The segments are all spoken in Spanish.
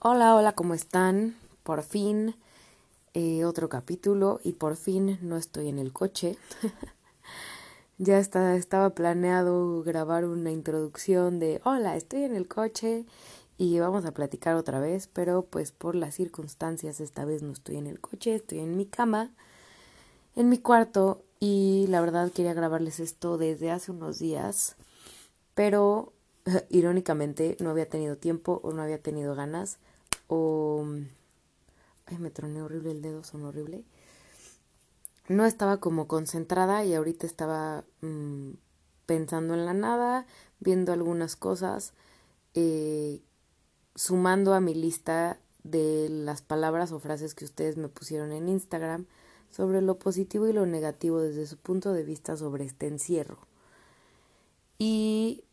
Hola, hola, ¿cómo están? Por fin eh, otro capítulo y por fin no estoy en el coche. ya está, estaba planeado grabar una introducción de hola, estoy en el coche y vamos a platicar otra vez, pero pues por las circunstancias esta vez no estoy en el coche, estoy en mi cama, en mi cuarto y la verdad quería grabarles esto desde hace unos días, pero irónicamente no había tenido tiempo o no había tenido ganas o... Ay, me troné horrible el dedo, son horrible. No estaba como concentrada y ahorita estaba mm, pensando en la nada, viendo algunas cosas, eh, sumando a mi lista de las palabras o frases que ustedes me pusieron en Instagram sobre lo positivo y lo negativo desde su punto de vista sobre este encierro. Y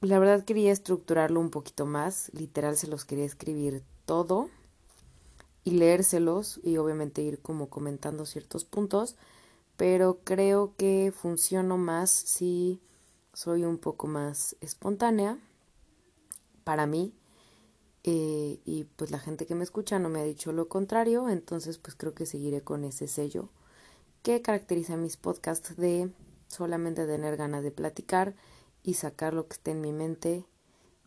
la verdad quería estructurarlo un poquito más, literal se los quería escribir todo y leérselos y obviamente ir como comentando ciertos puntos, pero creo que funciono más si soy un poco más espontánea para mí eh, y pues la gente que me escucha no me ha dicho lo contrario, entonces pues creo que seguiré con ese sello que caracteriza mis podcasts de solamente tener ganas de platicar y sacar lo que esté en mi mente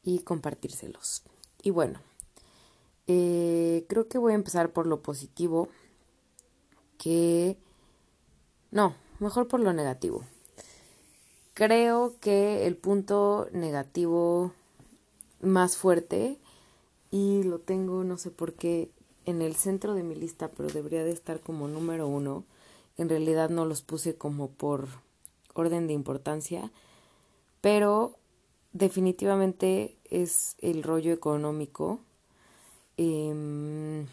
y compartírselos. Y bueno, eh, creo que voy a empezar por lo positivo, que... No, mejor por lo negativo. Creo que el punto negativo más fuerte, y lo tengo no sé por qué en el centro de mi lista, pero debería de estar como número uno, en realidad no los puse como por orden de importancia, pero definitivamente es el rollo económico. Em,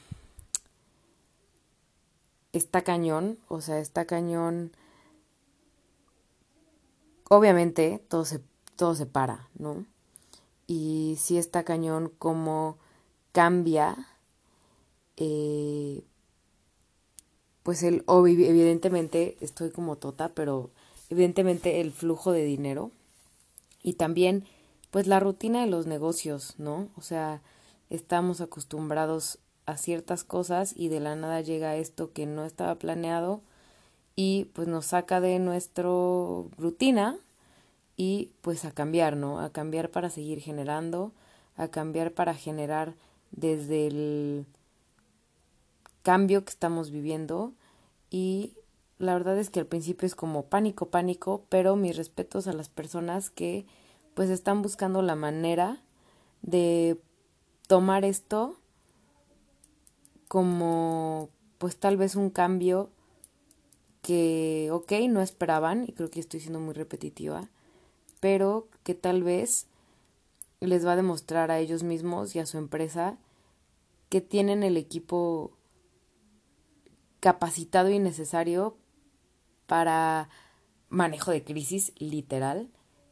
está cañón, o sea, está cañón. Obviamente todo se, todo se para, ¿no? Y sí está cañón cómo cambia, eh, pues el, evidentemente estoy como tota, pero evidentemente el flujo de dinero y también pues la rutina de los negocios, ¿no? O sea, estamos acostumbrados a ciertas cosas y de la nada llega esto que no estaba planeado y pues nos saca de nuestra rutina y pues a cambiar, ¿no? A cambiar para seguir generando, a cambiar para generar desde el cambio que estamos viviendo y la verdad es que al principio es como pánico, pánico, pero mis respetos a las personas que pues están buscando la manera de tomar esto como pues tal vez un cambio que, ok, no esperaban, y creo que estoy siendo muy repetitiva, pero que tal vez les va a demostrar a ellos mismos y a su empresa que tienen el equipo capacitado y necesario para manejo de crisis literal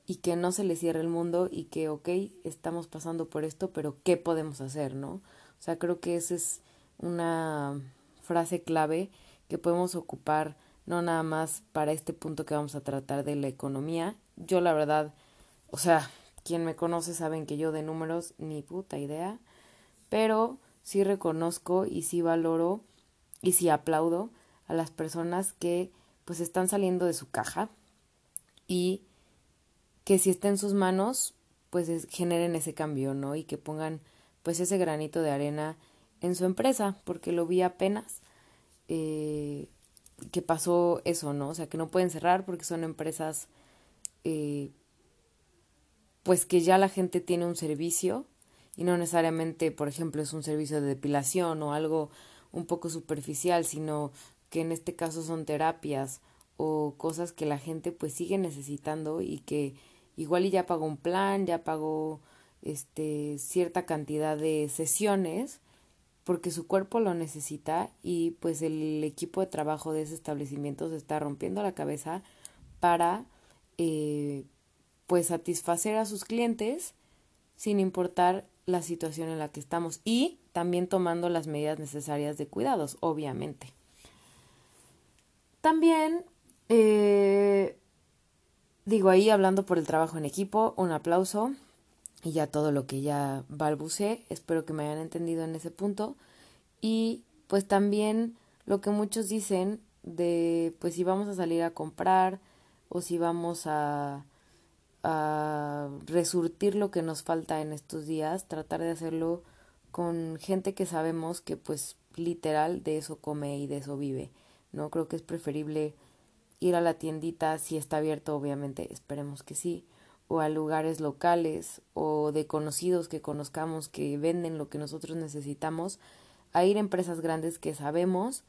y que no se le cierre el mundo y que, ok, estamos pasando por esto, pero ¿qué podemos hacer, no? O sea, creo que esa es una frase clave que podemos ocupar no nada más para este punto que vamos a tratar de la economía. Yo la verdad, o sea, quien me conoce saben que yo de números ni puta idea, pero sí reconozco y sí valoro y sí aplaudo a las personas que pues están saliendo de su caja y que si está en sus manos pues generen ese cambio, ¿no? Y que pongan pues ese granito de arena en su empresa, porque lo vi apenas eh, que pasó eso, ¿no? O sea, que no pueden cerrar porque son empresas eh, pues que ya la gente tiene un servicio y no necesariamente, por ejemplo, es un servicio de depilación o algo un poco superficial, sino que en este caso son terapias o cosas que la gente pues sigue necesitando y que igual y ya pagó un plan, ya pagó este cierta cantidad de sesiones porque su cuerpo lo necesita y pues el equipo de trabajo de ese establecimiento se está rompiendo la cabeza para eh, pues satisfacer a sus clientes sin importar la situación en la que estamos y también tomando las medidas necesarias de cuidados, obviamente. También, eh, digo ahí hablando por el trabajo en equipo, un aplauso. y ya todo lo que ya balbucé. Espero que me hayan entendido en ese punto. Y pues también lo que muchos dicen de pues si vamos a salir a comprar o si vamos a, a resurtir lo que nos falta en estos días, tratar de hacerlo con gente que sabemos que pues literal de eso come y de eso vive. No creo que es preferible ir a la tiendita si está abierto, obviamente, esperemos que sí, o a lugares locales o de conocidos que conozcamos que venden lo que nosotros necesitamos, a ir a empresas grandes que sabemos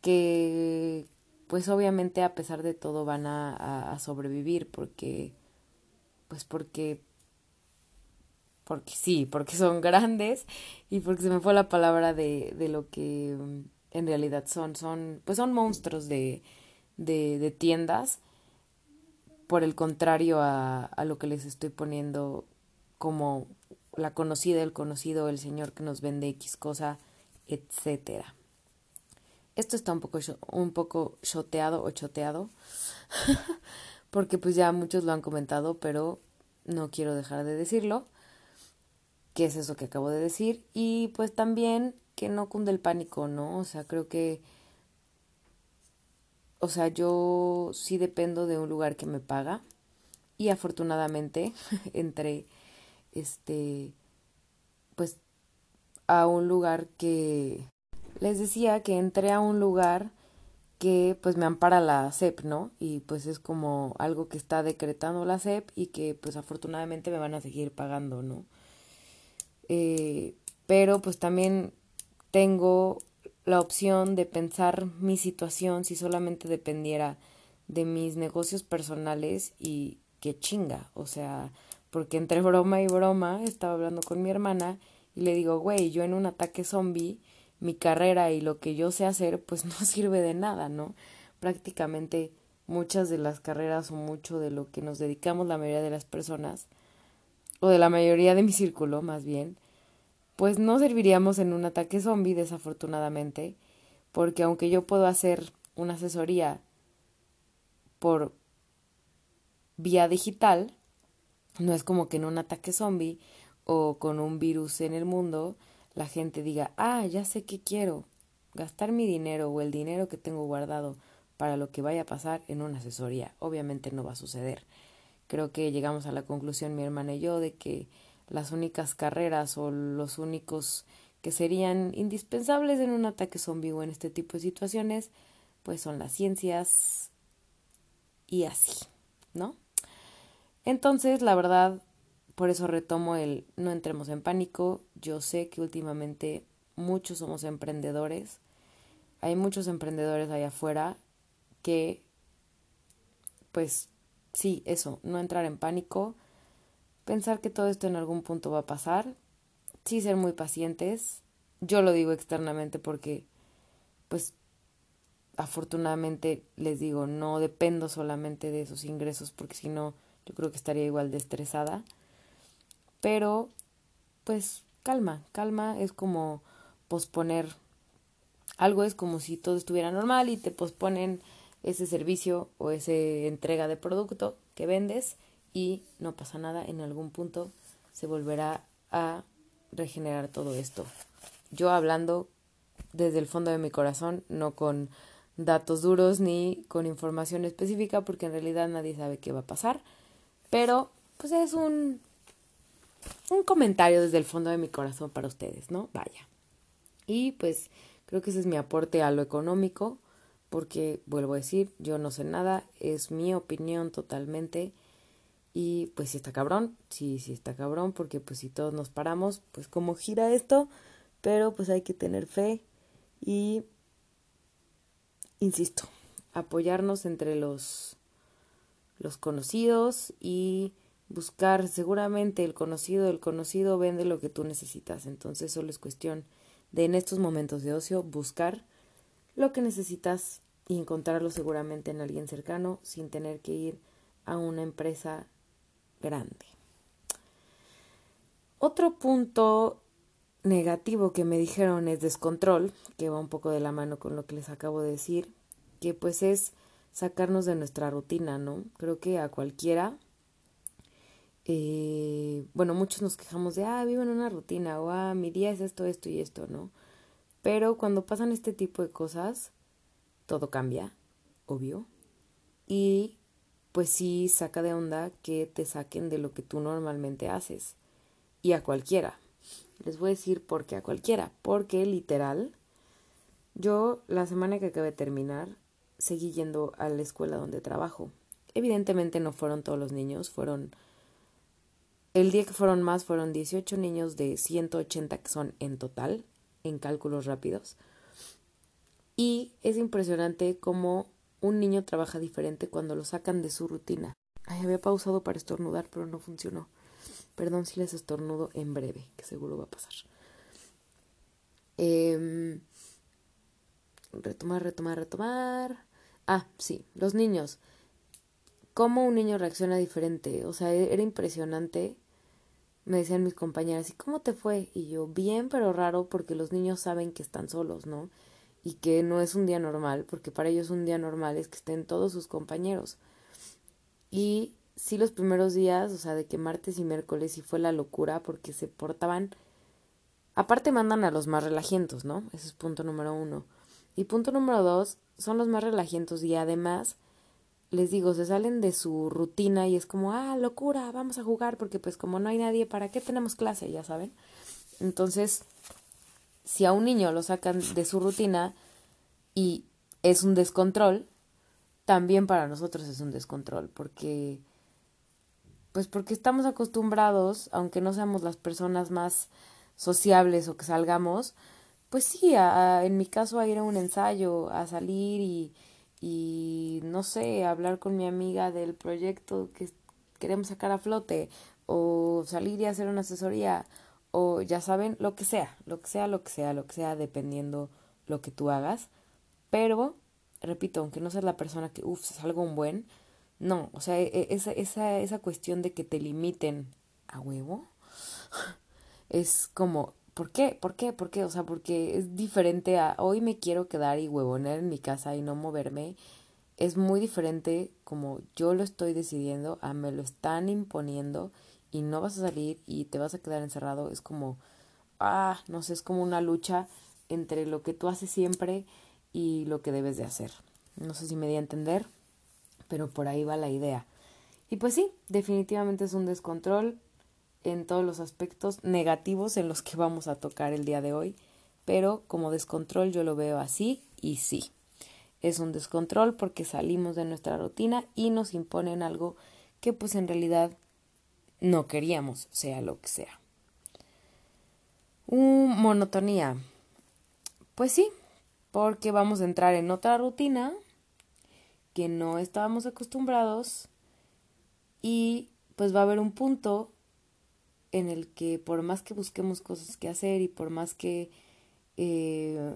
que pues obviamente a pesar de todo van a, a, sobrevivir porque pues porque porque sí, porque son grandes y porque se me fue la palabra de, de lo que en realidad son, son, pues son monstruos de, de, de tiendas, por el contrario a, a lo que les estoy poniendo como la conocida, el conocido, el señor que nos vende X cosa, etcétera. Esto está un poco, un poco choteado o choteado, porque pues ya muchos lo han comentado, pero no quiero dejar de decirlo, que es eso que acabo de decir, y pues también que no cunde el pánico, ¿no? O sea, creo que o sea, yo sí dependo de un lugar que me paga y afortunadamente entré este pues a un lugar que les decía que entré a un lugar que pues me ampara la SEP, ¿no? Y pues es como algo que está decretando la SEP y que pues afortunadamente me van a seguir pagando, ¿no? Eh, pero pues también tengo la opción de pensar mi situación si solamente dependiera de mis negocios personales y qué chinga, o sea, porque entre broma y broma estaba hablando con mi hermana y le digo, güey, yo en un ataque zombie, mi carrera y lo que yo sé hacer, pues no sirve de nada, ¿no? Prácticamente muchas de las carreras o mucho de lo que nos dedicamos la mayoría de las personas, o de la mayoría de mi círculo más bien, pues no serviríamos en un ataque zombie, desafortunadamente, porque aunque yo puedo hacer una asesoría por vía digital, no es como que en un ataque zombie o con un virus en el mundo la gente diga, ah, ya sé qué quiero, gastar mi dinero o el dinero que tengo guardado para lo que vaya a pasar en una asesoría. Obviamente no va a suceder. Creo que llegamos a la conclusión mi hermana y yo de que las únicas carreras o los únicos que serían indispensables en un ataque zombie o en este tipo de situaciones, pues son las ciencias y así, ¿no? Entonces, la verdad, por eso retomo el no entremos en pánico. Yo sé que últimamente muchos somos emprendedores. Hay muchos emprendedores allá afuera que, pues, sí, eso, no entrar en pánico pensar que todo esto en algún punto va a pasar, sí ser muy pacientes. Yo lo digo externamente porque, pues, afortunadamente les digo, no dependo solamente de esos ingresos porque si no, yo creo que estaría igual de estresada. Pero, pues, calma, calma es como posponer. Algo es como si todo estuviera normal y te posponen ese servicio o esa entrega de producto que vendes y no pasa nada, en algún punto se volverá a regenerar todo esto. Yo hablando desde el fondo de mi corazón, no con datos duros ni con información específica, porque en realidad nadie sabe qué va a pasar, pero pues es un, un comentario desde el fondo de mi corazón para ustedes, ¿no? Vaya. Y pues creo que ese es mi aporte a lo económico, porque vuelvo a decir, yo no sé nada, es mi opinión totalmente y pues si está cabrón, sí, sí está cabrón, porque pues si todos nos paramos, pues cómo gira esto, pero pues hay que tener fe y, insisto, apoyarnos entre los, los conocidos y buscar seguramente el conocido, el conocido vende lo que tú necesitas, entonces solo es cuestión de en estos momentos de ocio buscar lo que necesitas y encontrarlo seguramente en alguien cercano sin tener que ir a una empresa grande. Otro punto negativo que me dijeron es descontrol, que va un poco de la mano con lo que les acabo de decir, que pues es sacarnos de nuestra rutina, ¿no? Creo que a cualquiera eh, bueno, muchos nos quejamos de, ah, vivo en una rutina, o ah, mi día es esto, esto y esto, ¿no? Pero cuando pasan este tipo de cosas, todo cambia, obvio. Y pues sí saca de onda que te saquen de lo que tú normalmente haces. Y a cualquiera. Les voy a decir por qué a cualquiera. Porque literal, yo la semana que acabé de terminar, seguí yendo a la escuela donde trabajo. Evidentemente no fueron todos los niños, fueron... El día que fueron más fueron 18 niños de 180 que son en total, en cálculos rápidos. Y es impresionante cómo un niño trabaja diferente cuando lo sacan de su rutina. Ay, había pausado para estornudar, pero no funcionó. Perdón si les estornudo en breve, que seguro va a pasar. Eh, retomar, retomar, retomar. Ah, sí, los niños. ¿Cómo un niño reacciona diferente? O sea, e-, era impresionante. Me decían mis compañeras, ¿y cómo te fue? Y yo, bien, pero raro, porque los niños saben que están solos, ¿no? Y que no es un día normal, porque para ellos un día normal es que estén todos sus compañeros. Y sí, los primeros días, o sea, de que martes y miércoles sí fue la locura, porque se portaban. Aparte, mandan a los más relajientos, ¿no? Ese es punto número uno. Y punto número dos, son los más relajientos y además, les digo, se salen de su rutina y es como, ah, locura, vamos a jugar porque pues como no hay nadie, ¿para qué tenemos clase? Ya saben. Entonces, si a un niño lo sacan de su rutina y es un descontrol, también para nosotros es un descontrol porque pues porque estamos acostumbrados, aunque no seamos las personas más sociables o que salgamos, pues sí, a, en mi caso a ir a un ensayo, a salir y, y no sé, hablar con mi amiga del proyecto que queremos sacar a flote o salir y hacer una asesoría o ya saben, lo que sea, lo que sea, lo que sea, lo que sea, dependiendo lo que tú hagas. Pero, repito, aunque no seas la persona que, uff, salga un buen, no, o sea, e, e, esa, esa, esa cuestión de que te limiten a huevo es como, ¿Por qué? ¿Por qué? ¿Por qué? O sea, porque es diferente a hoy me quiero quedar y huevoner en mi casa y no moverme. Es muy diferente como yo lo estoy decidiendo a me lo están imponiendo y no vas a salir y te vas a quedar encerrado. Es como, ah, no sé, es como una lucha entre lo que tú haces siempre y lo que debes de hacer. No sé si me di a entender, pero por ahí va la idea. Y pues sí, definitivamente es un descontrol en todos los aspectos negativos en los que vamos a tocar el día de hoy, pero como descontrol yo lo veo así y sí. Es un descontrol porque salimos de nuestra rutina y nos imponen algo que pues en realidad no queríamos, sea lo que sea. Un monotonía. Pues sí, porque vamos a entrar en otra rutina que no estábamos acostumbrados y pues va a haber un punto en el que por más que busquemos cosas que hacer y por más que eh,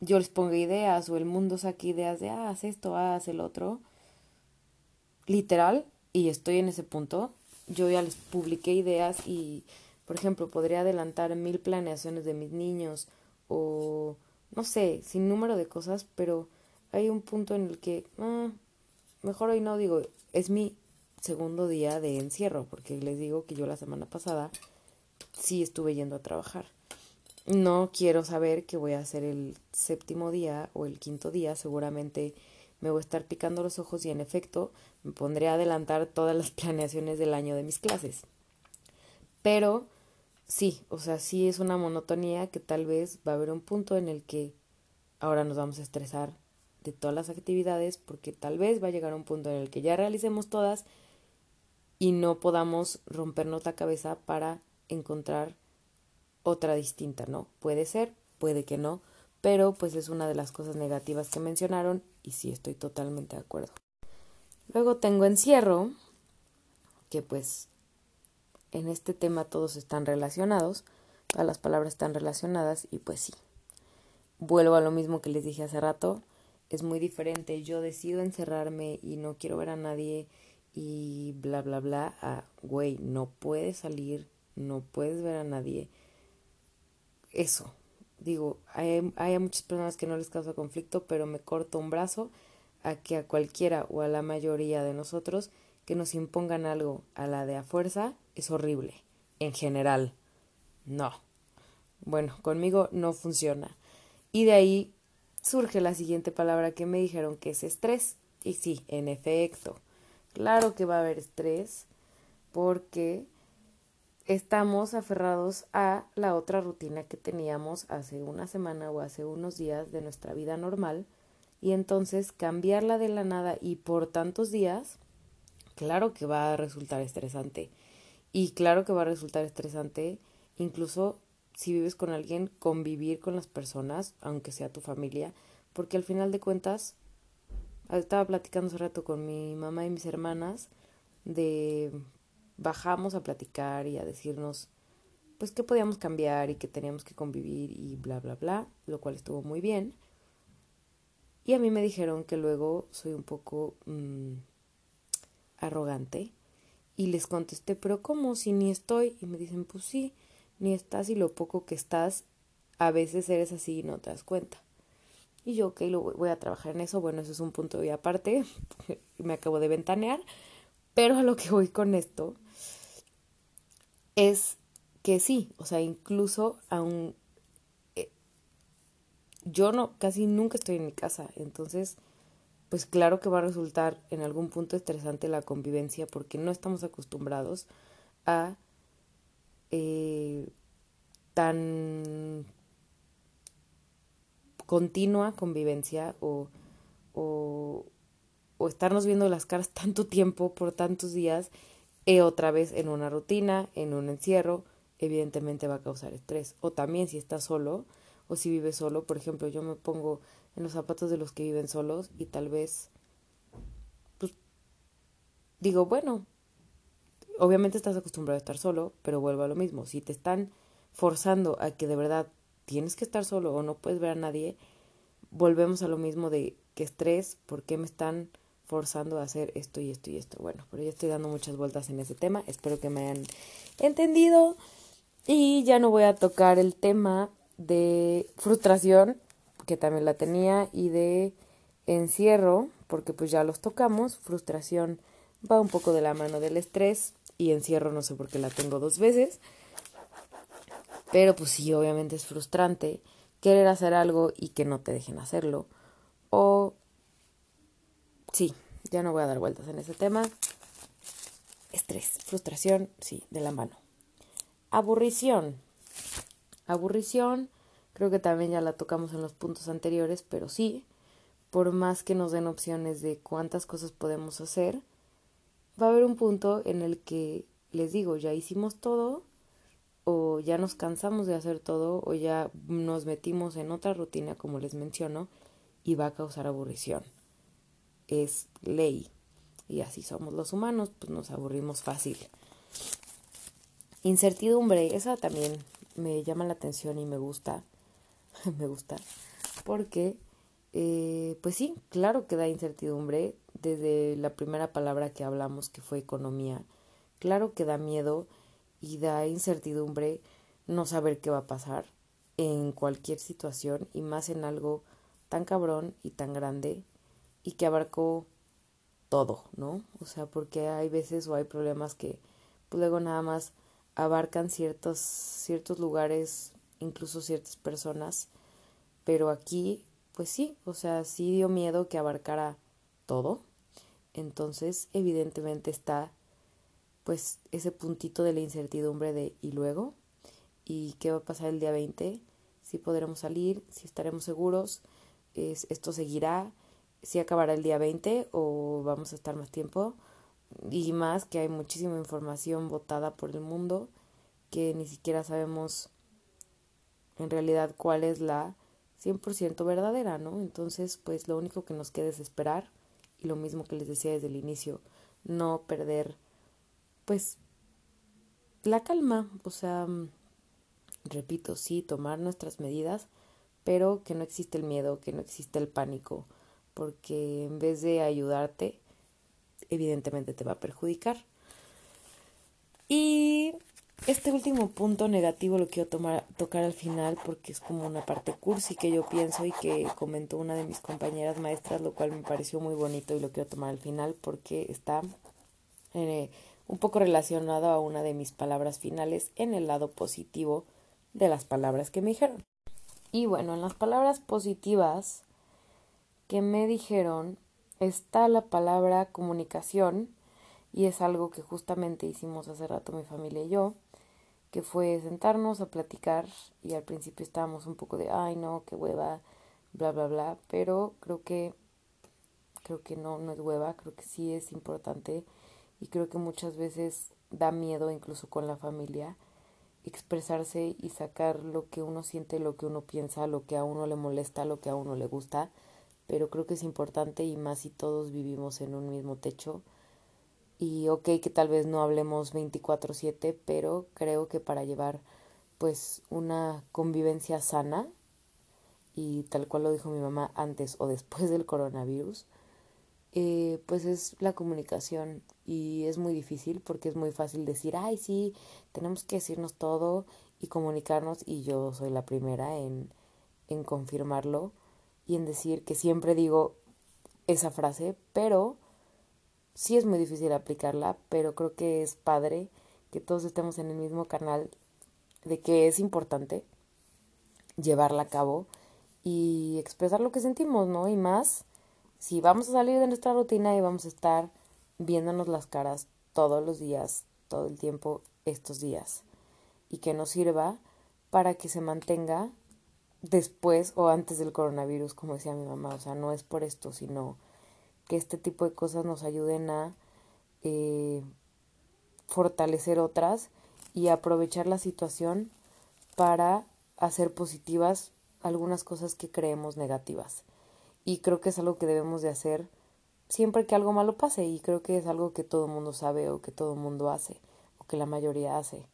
yo les ponga ideas o el mundo saque ideas de, ah, haz esto, haz el otro, literal, y estoy en ese punto, yo ya les publiqué ideas y, por ejemplo, podría adelantar mil planeaciones de mis niños o, no sé, sin número de cosas, pero hay un punto en el que, ah, mejor hoy no digo, es mi segundo día de encierro, porque les digo que yo la semana pasada sí estuve yendo a trabajar. No quiero saber que voy a hacer el séptimo día o el quinto día, seguramente me voy a estar picando los ojos y en efecto me pondré a adelantar todas las planeaciones del año de mis clases. Pero sí, o sea, sí es una monotonía que tal vez va a haber un punto en el que ahora nos vamos a estresar de todas las actividades porque tal vez va a llegar un punto en el que ya realicemos todas y no podamos rompernos la cabeza para encontrar otra distinta, ¿no? Puede ser, puede que no, pero pues es una de las cosas negativas que mencionaron y sí estoy totalmente de acuerdo. Luego tengo encierro, que pues en este tema todos están relacionados, todas las palabras están relacionadas y pues sí. Vuelvo a lo mismo que les dije hace rato, es muy diferente, yo decido encerrarme y no quiero ver a nadie y bla, bla, bla, a, güey, no puedes salir, no puedes ver a nadie. Eso, digo, hay, hay muchas personas que no les causa conflicto, pero me corto un brazo a que a cualquiera o a la mayoría de nosotros que nos impongan algo a la de a fuerza es horrible, en general. No. Bueno, conmigo no funciona. Y de ahí surge la siguiente palabra que me dijeron que es estrés. Y sí, en efecto, claro que va a haber estrés porque estamos aferrados a la otra rutina que teníamos hace una semana o hace unos días de nuestra vida normal y entonces cambiarla de la nada y por tantos días, claro que va a resultar estresante. Y claro que va a resultar estresante incluso si vives con alguien, convivir con las personas, aunque sea tu familia, porque al final de cuentas, estaba platicando hace rato con mi mamá y mis hermanas de bajamos a platicar y a decirnos pues que podíamos cambiar y que teníamos que convivir y bla bla bla, lo cual estuvo muy bien. Y a mí me dijeron que luego soy un poco mmm, arrogante y les contesté, pero ¿cómo? Si ni estoy. Y me dicen, pues sí, ni estás y lo poco que estás, a veces eres así y no te das cuenta. Y yo, ok, lo voy a trabajar en eso. Bueno, eso es un punto de aparte. me acabo de ventanear. Pero a lo que voy con esto es que sí, o sea, incluso aún eh, yo no casi nunca estoy en mi casa, entonces pues claro que va a resultar en algún punto estresante la convivencia porque no estamos acostumbrados a eh, tan continua convivencia o, o, o estarnos viendo las caras tanto tiempo por tantos días y otra vez en una rutina, en un encierro, evidentemente va a causar estrés. O también si estás solo o si vives solo, por ejemplo, yo me pongo en los zapatos de los que viven solos y tal vez, pues, digo, bueno, obviamente estás acostumbrado a estar solo, pero vuelvo a lo mismo. Si te están forzando a que de verdad tienes que estar solo o no puedes ver a nadie, volvemos a lo mismo de que estrés, ¿por qué me están forzando a hacer esto y esto y esto? Bueno, pero ya estoy dando muchas vueltas en ese tema, espero que me hayan entendido y ya no voy a tocar el tema de frustración, que también la tenía, y de encierro, porque pues ya los tocamos, frustración va un poco de la mano del estrés, y encierro no sé por qué la tengo dos veces. Pero pues sí, obviamente es frustrante querer hacer algo y que no te dejen hacerlo. O sí, ya no voy a dar vueltas en ese tema. Estrés, frustración, sí, de la mano. Aburrición. Aburrición, creo que también ya la tocamos en los puntos anteriores, pero sí, por más que nos den opciones de cuántas cosas podemos hacer, va a haber un punto en el que les digo, ya hicimos todo o ya nos cansamos de hacer todo o ya nos metimos en otra rutina como les menciono y va a causar aburrición. Es ley. Y así somos los humanos, pues nos aburrimos fácil. Incertidumbre, esa también me llama la atención y me gusta. me gusta. Porque, eh, pues sí, claro que da incertidumbre desde la primera palabra que hablamos, que fue economía, claro que da miedo y da incertidumbre no saber qué va a pasar en cualquier situación y más en algo tan cabrón y tan grande y que abarcó todo, ¿no? O sea, porque hay veces o hay problemas que pues, luego nada más abarcan ciertos, ciertos lugares, incluso ciertas personas, pero aquí, pues sí, o sea, sí dio miedo que abarcara todo entonces evidentemente está pues ese puntito de la incertidumbre de ¿y luego? ¿Y qué va a pasar el día 20? Si podremos salir, si estaremos seguros, es, esto seguirá, si acabará el día 20 o vamos a estar más tiempo. Y más que hay muchísima información botada por el mundo que ni siquiera sabemos en realidad cuál es la 100% verdadera, ¿no? Entonces, pues lo único que nos queda es esperar y lo mismo que les decía desde el inicio, no perder pues la calma, o sea, repito, sí, tomar nuestras medidas, pero que no existe el miedo, que no existe el pánico, porque en vez de ayudarte, evidentemente te va a perjudicar. Y este último punto negativo lo quiero tomar, tocar al final porque es como una parte cursi que yo pienso y que comentó una de mis compañeras maestras, lo cual me pareció muy bonito y lo quiero tomar al final porque está eh, un poco relacionado a una de mis palabras finales en el lado positivo de las palabras que me dijeron. Y bueno, en las palabras positivas que me dijeron está la palabra comunicación y es algo que justamente hicimos hace rato mi familia y yo, que fue sentarnos a platicar y al principio estábamos un poco de, ay no, qué hueva, bla, bla, bla, pero creo que, creo que no, no es hueva, creo que sí es importante y creo que muchas veces da miedo incluso con la familia expresarse y sacar lo que uno siente, lo que uno piensa, lo que a uno le molesta, lo que a uno le gusta, pero creo que es importante y más si todos vivimos en un mismo techo. Y ok que tal vez no hablemos 24/7, pero creo que para llevar pues una convivencia sana y tal cual lo dijo mi mamá antes o después del coronavirus, eh, pues es la comunicación y es muy difícil porque es muy fácil decir, ay, sí, tenemos que decirnos todo y comunicarnos y yo soy la primera en, en confirmarlo y en decir que siempre digo esa frase, pero sí es muy difícil aplicarla, pero creo que es padre que todos estemos en el mismo canal de que es importante llevarla a cabo y expresar lo que sentimos, ¿no? Y más si vamos a salir de nuestra rutina y vamos a estar viéndonos las caras todos los días, todo el tiempo, estos días. Y que nos sirva para que se mantenga después o antes del coronavirus, como decía mi mamá. O sea, no es por esto, sino que este tipo de cosas nos ayuden a eh, fortalecer otras y aprovechar la situación para hacer positivas algunas cosas que creemos negativas y creo que es algo que debemos de hacer siempre que algo malo pase y creo que es algo que todo el mundo sabe o que todo el mundo hace o que la mayoría hace.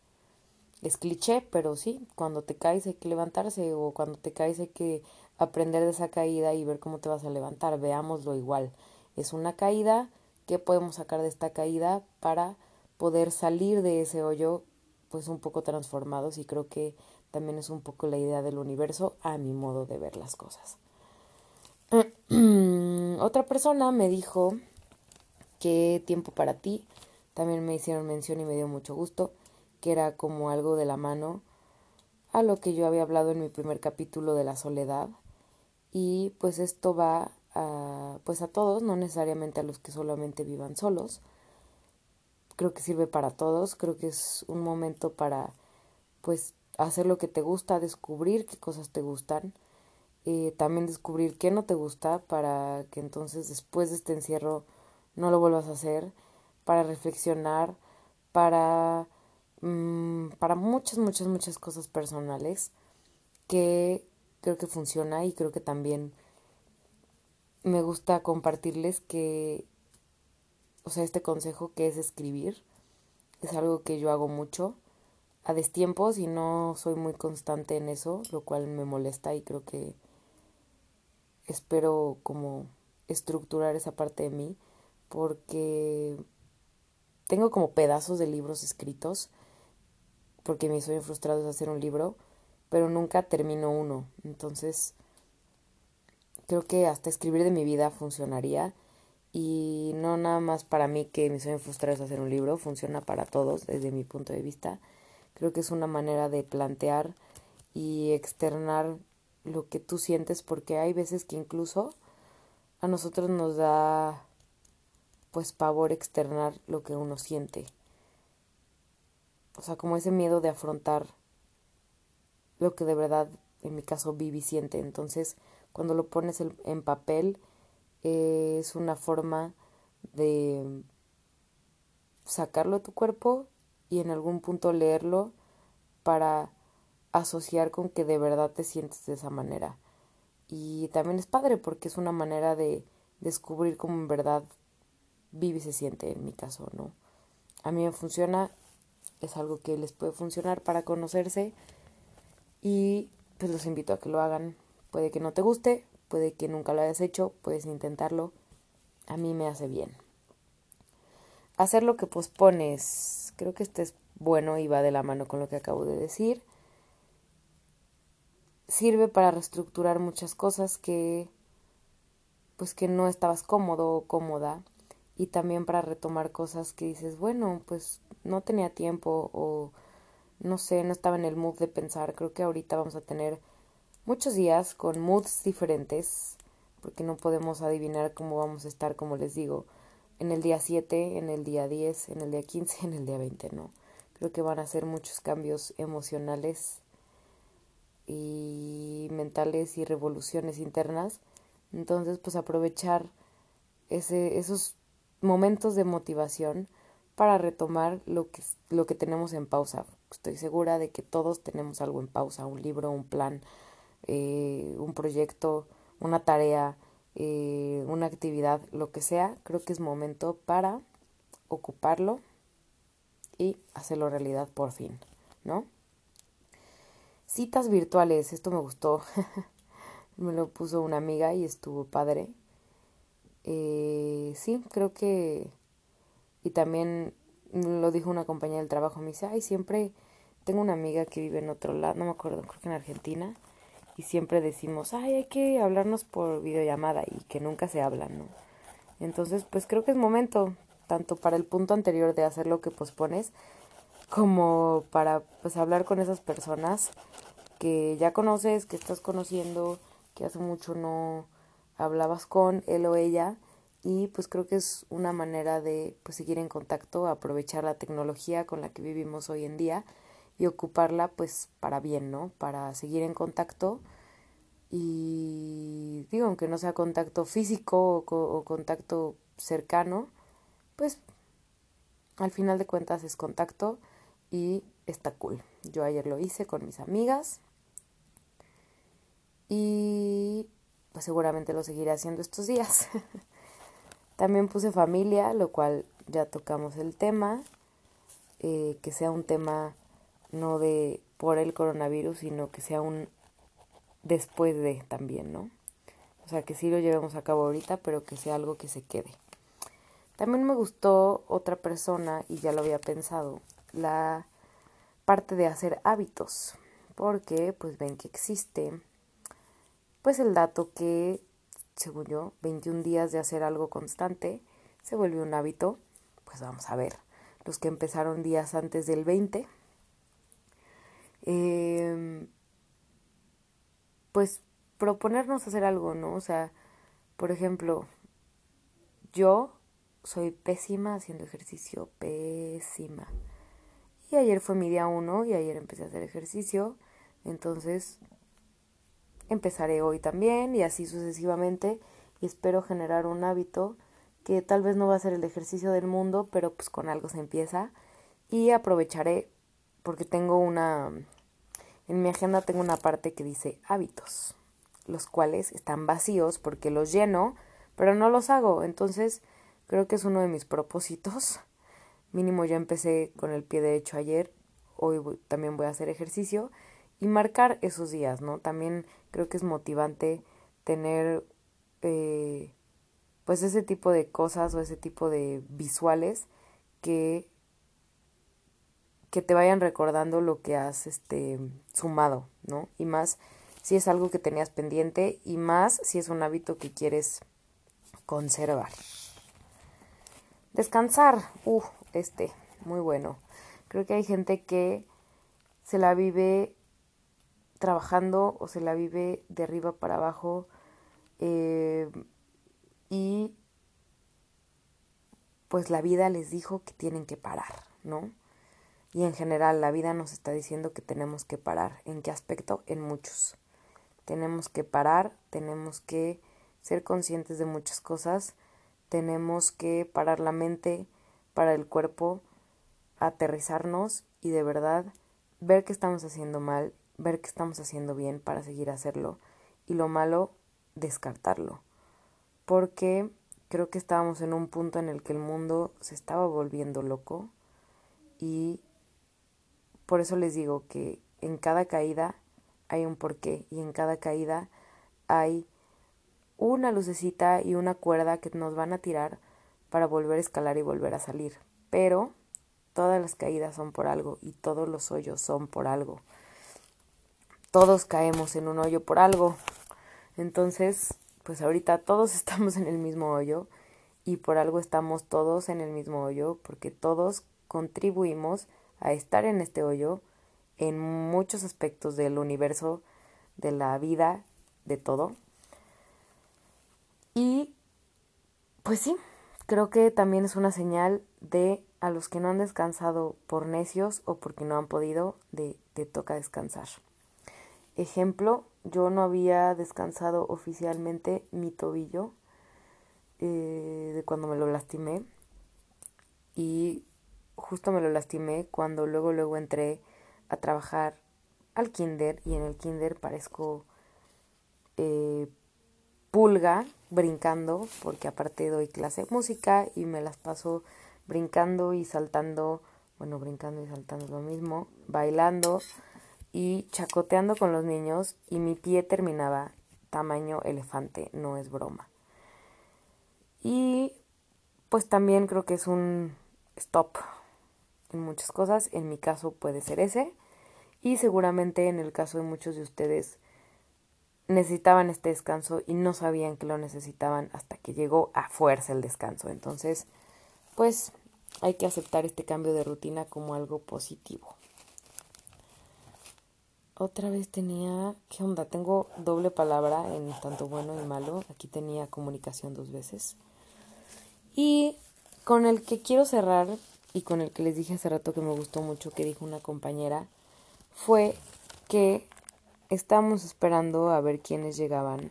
Es cliché, pero sí, cuando te caes hay que levantarse o cuando te caes hay que aprender de esa caída y ver cómo te vas a levantar. Veámoslo igual. Es una caída, ¿qué podemos sacar de esta caída para poder salir de ese hoyo pues un poco transformados y creo que también es un poco la idea del universo a mi modo de ver las cosas. Otra persona me dijo que tiempo para ti. También me hicieron mención y me dio mucho gusto, que era como algo de la mano a lo que yo había hablado en mi primer capítulo de la soledad. Y pues esto va a, pues a todos, no necesariamente a los que solamente vivan solos. Creo que sirve para todos, creo que es un momento para pues hacer lo que te gusta, descubrir qué cosas te gustan eh, también descubrir qué no te gusta para que entonces después de este encierro no lo vuelvas a hacer, para reflexionar, para, mm, para muchas, muchas, muchas cosas personales que creo que funciona y creo que también me gusta compartirles que, o sea, este consejo que es escribir, es algo que yo hago mucho a destiempos y no soy muy constante en eso, lo cual me molesta y creo que espero como estructurar esa parte de mí porque tengo como pedazos de libros escritos porque mi sueño frustrado es hacer un libro pero nunca termino uno. Entonces creo que hasta escribir de mi vida funcionaría. Y no nada más para mí que mi sueño frustrado es hacer un libro funciona para todos desde mi punto de vista. Creo que es una manera de plantear y externar lo que tú sientes porque hay veces que incluso a nosotros nos da pues pavor externar lo que uno siente. O sea, como ese miedo de afrontar lo que de verdad en mi caso viví siente. Entonces, cuando lo pones en papel es una forma de sacarlo de tu cuerpo y en algún punto leerlo para asociar con que de verdad te sientes de esa manera. Y también es padre porque es una manera de descubrir cómo en verdad vive y se siente, en mi caso, ¿no? A mí me funciona, es algo que les puede funcionar para conocerse y pues los invito a que lo hagan. Puede que no te guste, puede que nunca lo hayas hecho, puedes intentarlo. A mí me hace bien. Hacer lo que pospones, creo que este es bueno y va de la mano con lo que acabo de decir sirve para reestructurar muchas cosas que pues que no estabas cómodo o cómoda y también para retomar cosas que dices, bueno, pues no tenía tiempo o no sé, no estaba en el mood de pensar. Creo que ahorita vamos a tener muchos días con moods diferentes, porque no podemos adivinar cómo vamos a estar, como les digo, en el día 7, en el día 10, en el día 15, en el día 20, ¿no? Creo que van a ser muchos cambios emocionales y mentales y revoluciones internas. Entonces, pues aprovechar ese, esos momentos de motivación para retomar lo que, lo que tenemos en pausa. Estoy segura de que todos tenemos algo en pausa, un libro, un plan, eh, un proyecto, una tarea, eh, una actividad, lo que sea. Creo que es momento para ocuparlo y hacerlo realidad por fin, ¿no? Citas virtuales, esto me gustó. me lo puso una amiga y estuvo padre. Eh, sí, creo que... Y también lo dijo una compañera del trabajo, me dice, ay, siempre tengo una amiga que vive en otro lado, no me acuerdo, creo que en Argentina, y siempre decimos, ay, hay que hablarnos por videollamada y que nunca se hablan, ¿no? Entonces, pues creo que es momento, tanto para el punto anterior de hacer lo que pospones, como para pues hablar con esas personas que ya conoces, que estás conociendo, que hace mucho no hablabas con él o ella y pues creo que es una manera de pues seguir en contacto, aprovechar la tecnología con la que vivimos hoy en día y ocuparla pues para bien, ¿no? Para seguir en contacto y digo, aunque no sea contacto físico o, o contacto cercano, pues al final de cuentas es contacto y está cool. Yo ayer lo hice con mis amigas y pues seguramente lo seguiré haciendo estos días. También puse familia, lo cual ya tocamos el tema, eh, que sea un tema no de por el coronavirus, sino que sea un después de también, ¿no? O sea, que sí lo llevemos a cabo ahorita, pero que sea algo que se quede. También me gustó otra persona, y ya lo había pensado, la parte de hacer hábitos, porque pues ven que existe pues el dato que, según yo, 21 días de hacer algo constante se vuelve un hábito, pues vamos a ver, los que empezaron días antes del 20, em, pues proponernos hacer algo, ¿no? O sea, por ejemplo, yo soy pésima haciendo ejercicio, pésima. Y ayer fue mi día uno y ayer empecé a hacer ejercicio, entonces empezaré hoy también y así sucesivamente y espero generar un hábito que tal vez no va a ser el ejercicio del mundo, pero pues con algo se empieza y aprovecharé porque tengo una en mi agenda tengo una parte que dice hábitos, los cuales están vacíos porque los lleno, pero no los hago, entonces creo que es uno de mis propósitos. Mínimo ya empecé con el pie derecho ayer, hoy también voy a hacer ejercicio y marcar esos días, ¿no? También creo que es motivante tener eh, pues ese tipo de cosas o ese tipo de visuales que que te vayan recordando lo que has este sumado, ¿no? Y más si es algo que tenías pendiente y más si es un hábito que quieres conservar. Descansar, uh, este, muy bueno. Creo que hay gente que se la vive trabajando o se la vive de arriba para abajo eh, y pues la vida les dijo que tienen que parar, ¿no? Y en general la vida nos está diciendo que tenemos que parar. ¿En qué aspecto? En muchos. Tenemos que parar, tenemos que ser conscientes de muchas cosas, tenemos que parar la mente, para el cuerpo, aterrizarnos y de verdad ver que estamos haciendo mal ver qué estamos haciendo bien para seguir hacerlo y lo malo descartarlo. Porque creo que estábamos en un punto en el que el mundo se estaba volviendo loco y por eso les digo que en cada caída hay un porqué y en cada caída hay una lucecita y una cuerda que nos van a tirar para volver a escalar y volver a salir. Pero todas las caídas son por algo y todos los hoyos son por algo todos caemos en un hoyo por algo. Entonces, pues ahorita todos estamos en el mismo hoyo y por algo estamos todos en el mismo hoyo, porque todos contribuimos a estar en este hoyo en muchos aspectos del universo, de la vida, de todo. Y pues sí, creo que también es una señal de a los que no han descansado por necios o porque no han podido, de te toca descansar. Ejemplo, yo no había descansado oficialmente mi tobillo eh, de cuando me lo lastimé. Y justo me lo lastimé cuando luego luego entré a trabajar al kinder y en el kinder parezco eh, pulga brincando porque aparte doy clase de música y me las paso brincando y saltando bueno brincando y saltando lo mismo bailando y chacoteando con los niños y mi pie terminaba tamaño elefante, no es broma. Y pues también creo que es un stop en muchas cosas, en mi caso puede ser ese y seguramente en el caso de muchos de ustedes necesitaban este descanso y no sabían que lo necesitaban hasta que llegó a fuerza el descanso. Entonces, pues hay que aceptar este cambio de rutina como algo positivo. Otra vez tenía, ¿qué onda? Tengo doble palabra en tanto bueno y malo. Aquí tenía comunicación dos veces. Y con el que quiero cerrar y con el que les dije hace rato que me gustó mucho que dijo una compañera fue que estábamos esperando a ver quiénes llegaban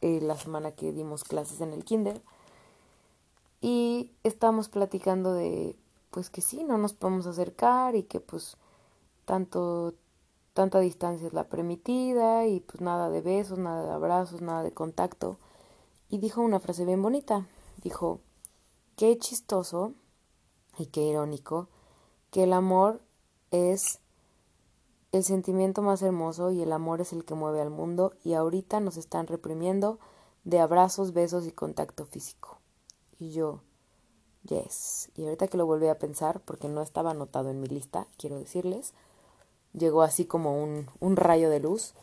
eh, la semana que dimos clases en el kinder y estábamos platicando de pues que sí, no nos podemos acercar y que pues tanto tanta distancia es la permitida y pues nada de besos, nada de abrazos, nada de contacto. Y dijo una frase bien bonita. Dijo, qué chistoso y qué irónico que el amor es el sentimiento más hermoso y el amor es el que mueve al mundo y ahorita nos están reprimiendo de abrazos, besos y contacto físico. Y yo, yes. Y ahorita que lo volví a pensar, porque no estaba anotado en mi lista, quiero decirles, llegó así como un, un rayo de luz.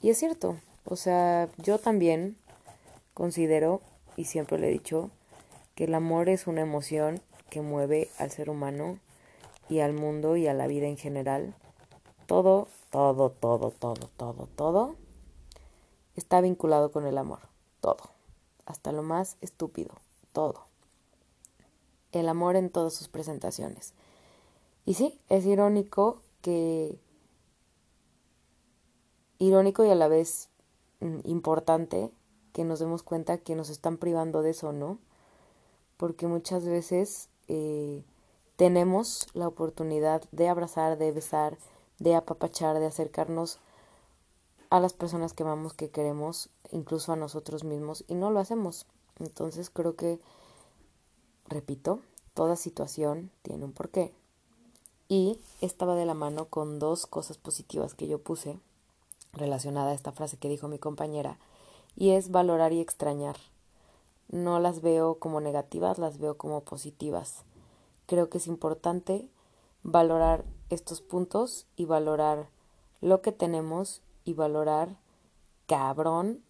Y es cierto, o sea, yo también considero, y siempre le he dicho, que el amor es una emoción que mueve al ser humano y al mundo y a la vida en general. Todo, todo, todo, todo, todo, todo está vinculado con el amor. Todo. Hasta lo más estúpido. Todo. El amor en todas sus presentaciones. Y sí, es irónico que irónico y a la vez mm, importante que nos demos cuenta que nos están privando de eso, ¿no? Porque muchas veces eh, tenemos la oportunidad de abrazar, de besar, de apapachar, de acercarnos a las personas que amamos, que queremos, incluso a nosotros mismos, y no lo hacemos. Entonces creo que, repito, toda situación tiene un porqué y estaba de la mano con dos cosas positivas que yo puse relacionada a esta frase que dijo mi compañera y es valorar y extrañar. No las veo como negativas, las veo como positivas. Creo que es importante valorar estos puntos y valorar lo que tenemos y valorar cabrón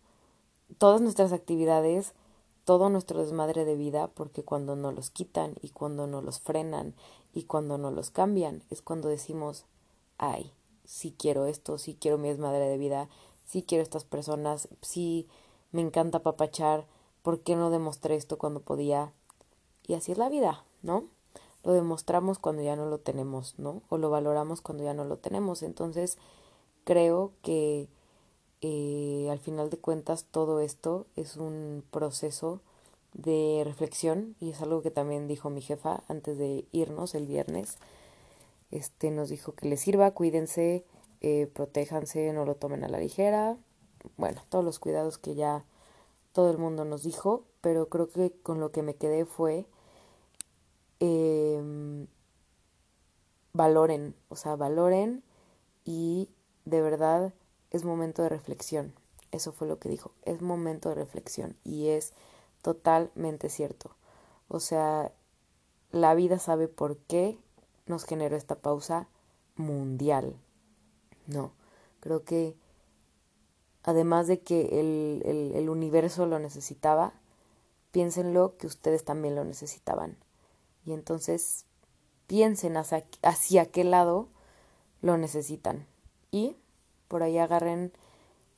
todas nuestras actividades, todo nuestro desmadre de vida, porque cuando nos los quitan y cuando nos los frenan y cuando no los cambian es cuando decimos, ay, sí quiero esto, sí quiero mi desmadre de vida, sí quiero estas personas, sí me encanta papachar, ¿por qué no demostré esto cuando podía? Y así es la vida, ¿no? Lo demostramos cuando ya no lo tenemos, ¿no? O lo valoramos cuando ya no lo tenemos. Entonces, creo que eh, al final de cuentas todo esto es un proceso de reflexión y es algo que también dijo mi jefa antes de irnos el viernes. Este nos dijo que les sirva, cuídense, eh, protéjanse, no lo tomen a la ligera. Bueno, todos los cuidados que ya todo el mundo nos dijo, pero creo que con lo que me quedé fue eh, valoren, o sea, valoren y de verdad es momento de reflexión. Eso fue lo que dijo, es momento de reflexión y es totalmente cierto. O sea, la vida sabe por qué nos generó esta pausa mundial. No, creo que además de que el, el, universo lo necesitaba, piénsenlo que ustedes también lo necesitaban. Y entonces piensen hacia, hacia qué lado lo necesitan. Y por ahí agarren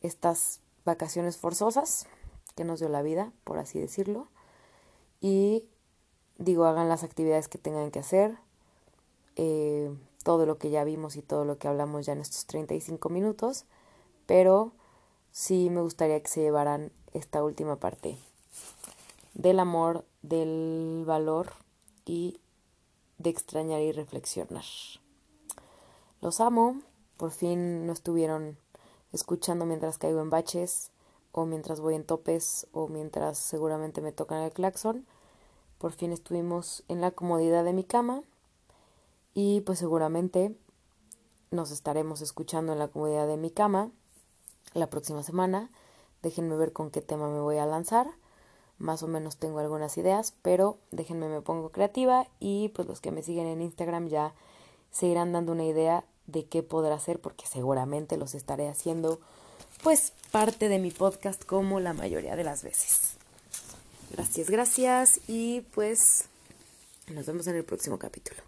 estas vacaciones forzosas que nos dio la vida, por así decirlo. Y digo, hagan las actividades que tengan que hacer. Eh, todo lo que ya vimos y todo lo que hablamos ya en estos 35 minutos. Pero sí me gustaría que se llevaran esta última parte del amor, del valor y de extrañar y reflexionar. Los amo, por fin no estuvieron escuchando mientras caigo en baches o mientras voy en topes o mientras seguramente me tocan el claxon. Por fin estuvimos en la comodidad de mi cama y pues seguramente nos estaremos escuchando en la comodidad de mi cama la próxima semana. Déjenme ver con qué tema me voy a lanzar. Más o menos tengo algunas ideas, pero déjenme me pongo creativa y pues los que me siguen en Instagram ya se irán dando una idea de qué podrá hacer porque seguramente los estaré haciendo pues parte de mi podcast como la mayoría de las veces. Gracias, gracias y pues nos vemos en el próximo capítulo.